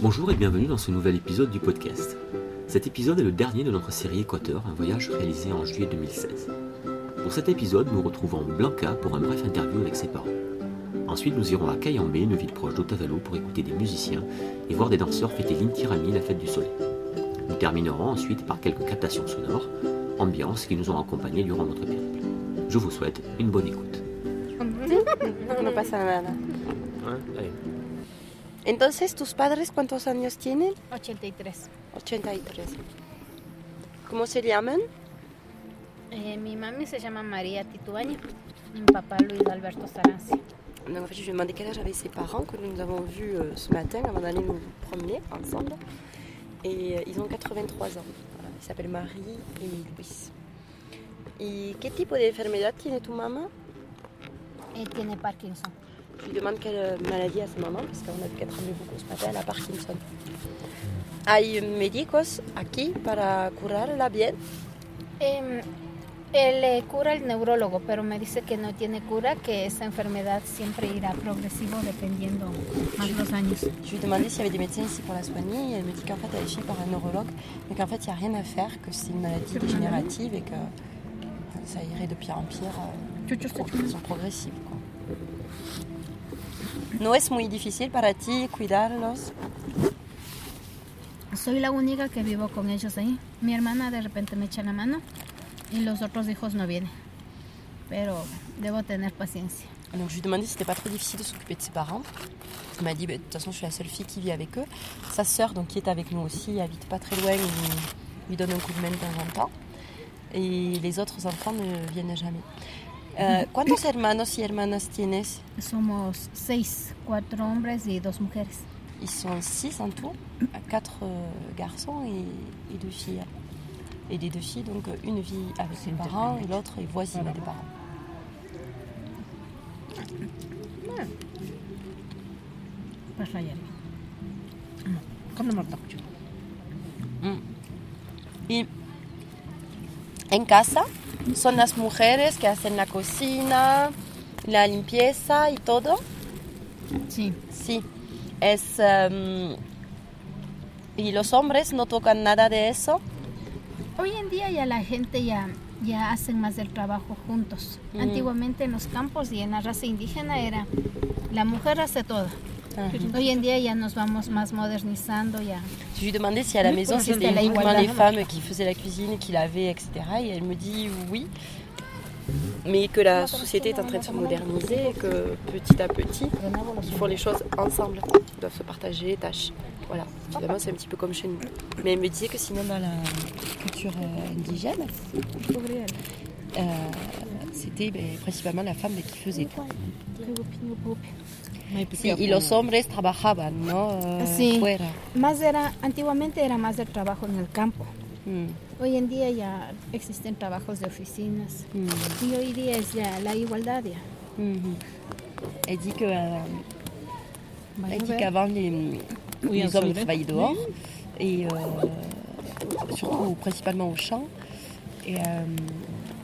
Bonjour et bienvenue dans ce nouvel épisode du podcast. Cet épisode est le dernier de notre série Équateur, un voyage réalisé en juillet 2016. Pour cet épisode, nous retrouvons Blanca pour un bref interview avec ses parents. Ensuite, nous irons à Cayambe, une ville proche d'Otavalo, pour écouter des musiciens et voir des danseurs fêter l'Intirami, la fête du soleil. Nous terminerons ensuite par quelques captations sonores, ambiance qui nous ont accompagnés durant notre périple. Je vous souhaite une bonne écoute. No pasa nada. Entonces, ¿tus padres cuántos años tienen? 83. 83. ¿Cómo se llaman? Eh, mi mami se llama María Tituaña. Mi papá Luis Alberto Saranzi. Donc, en fait, je lui ai demandé quel âge avaient ses parents que nous avons vus euh, ce matin avant d'aller nous promener ensemble. Et euh, ils ont 83 ans. Voilà, ils s'appellent Marie et Luis. ¿Y qué tipo de enfermedad tiene tu mamá? Eh, tiene Parkinson. Je lui demande quelle euh, maladie a sa maman, parce qu'on a vu qu'elle tremblait beaucoup ce matin, elle a Parkinson. ¿Hay médicos aquí para curarla bien? Él le cura el neurólogo, pero me dice que no tiene cura, que esa enfermedad siempre irá progresivo dependiendo más los años. Je lui ai demandé s'il y avait des médecins ici pour la soigner, et elle me dit qu'en fait elle est suivie par un neurologue, mais qu'en fait il n'y a rien à faire, que c'est une maladie dégénérative et que ça irait de pire en pire, euh, de façon progressive. quoi. ¿No es muy difícil para ti cuidarlos? Soy la única que vivo con ellos ahí. Mi hermana de repente me echa la mano y los otros hijos no vienen. Pero debo tener paciencia. Donc je lui ai demandé si c'était pas trop difficile de s'occuper de ses parents. Il m'a dit, bah, de toute façon je suis la seule fille qui vit avec eux. Sa sœur, donc qui est avec nous aussi, habite pas très loin, il lui donne un coup de main de temps en temps. Et les autres enfants ne viennent jamais. Euh, ¿Cuántos hermanos y hermanas tienes? Somos seis, cuatro hombres y dos mujeres. Ils sont six en tout, quatre euh, garçons et, et deux filles. Et des deux filles, donc euh, une vit avec ses parents et l'autre est voisine des parents. Ya. Y en casa son las mujeres que hacen la cocina, la limpieza y todo. Sí. Sí, es... em, y los hombres no tocan nada de eso. Hoy en día ya la gente ya, ya hacen más del trabajo juntos. Mm. Antiguamente en los campos y en la raza indígena era la mujer hace todo. Hoy en día ya nos vamos más modernizando ya. Je lui demandais si à la maison c'était uniquement les femmes qui faisaient la cuisine, qui lavaient, etc. Et elle me dit oui, mais que la société est en train de se moderniser et que petit à petit, ils font les choses ensemble. Ils doivent se partager les tâches. Voilà, évidemment c'est un petit peu comme chez nous. Mais elle me disait que sinon dans la culture euh, indigène, euh, c'était ben, principalement la femme qui faisait tout. Sí, y los hombres trabajaban, ¿no? Eh, Sí. Fuera. Más era, antiguamente era más del trabajo en el campo. Mm, Hoy en día ya existen trabajos de oficinas. mm. Y hoy día es ya la igualdad ya. Elle dit que a dit qu'avant les, les hommes travaillaient dehors et euh, surtout principalement au champ et euh,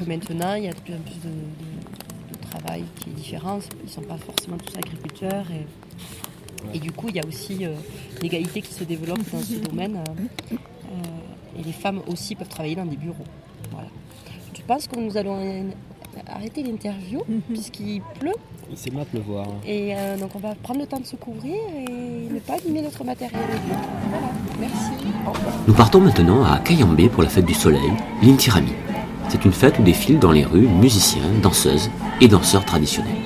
que maintenant il y a de plus en plus de, de- de travail qui est différent. Ils ne sont pas forcément tous agriculteurs et, et du coup il y a aussi euh, l'égalité qui se développe dans ce domaine euh, euh, et les femmes aussi peuvent travailler dans des bureaux. Voilà. Je pense que nous allons arrêter l'interview puisqu'il pleut Il s'est mis à pleuvoir. et euh, donc on va prendre le temps de se couvrir et ne pas abîmer notre matériel. Voilà, merci. Au revoir. Nous partons maintenant à Cayambe pour la fête du soleil, l'Intirami. C'est une fête où défilent dans les rues musiciens, danseuses et danseurs traditionnels.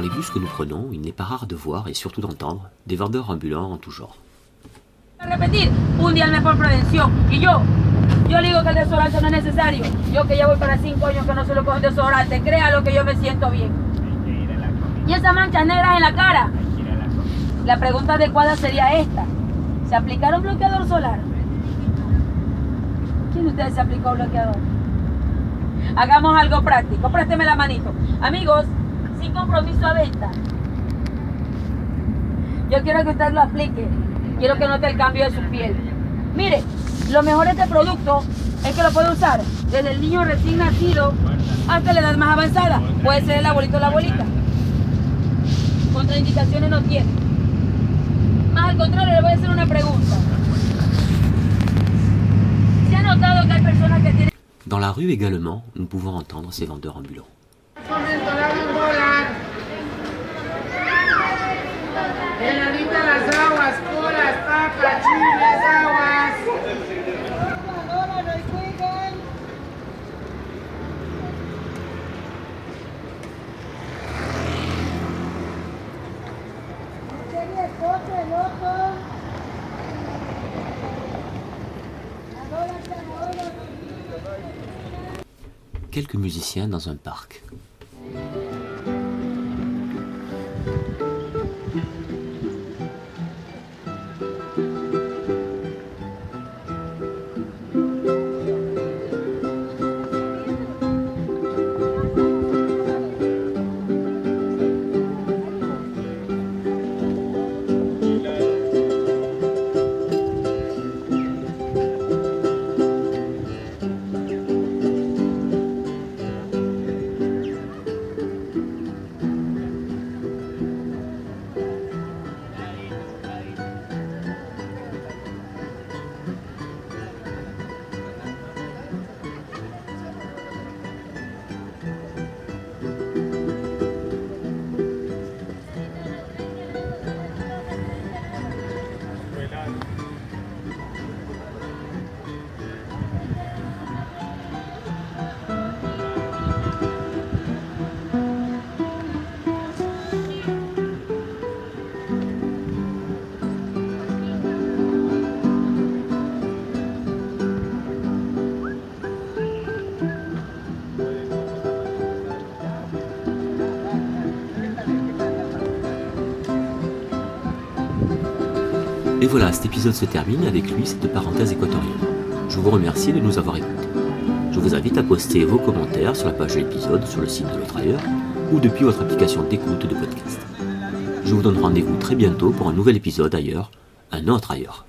Dans les bus que nous prenons, il n'est pas rare de voir et surtout d'entendre des vendeurs ambulants en tout genre. un yo, yo digo que el desodorante no es necesario. Yo que ya voy para cinco años que no se lo cojo desodorante, créalo que yo me siento bien. Y esas manchas negras en la cara. La pregunta adecuada sería esta. ¿Se aplicaron bloqueador solar? ¿Quién de ustedes se aplicó bloqueador? Hagamos algo práctico. Présteme la manito. Amigos, sin compromiso a venta. Yo quiero que usted lo aplique. Quiero que note el cambio de su piel. Mire, lo mejor de este producto es que lo puede usar desde el niño recién nacido hasta la edad más avanzada. Puede ser el abuelito o la abuelita. Contraindicaciones no tiene. Más al contrario, le voy a hacer una pregunta. ¿Se ha notado que hay personas que tienen... Dans la rue également, nous pouvons entendre ces vendeurs ambulants. Quelques musiciens dans un parc. Et voilà, cet épisode se termine avec lui, cette parenthèse équatorienne. Je vous remercie de nous avoir écoutés. Je vous invite à poster vos commentaires sur la page de l'épisode sur le site de l'autre ailleurs ou depuis votre application d'écoute de podcast. Je vous donne rendez-vous très bientôt pour un nouvel épisode ailleurs, un autre ailleurs.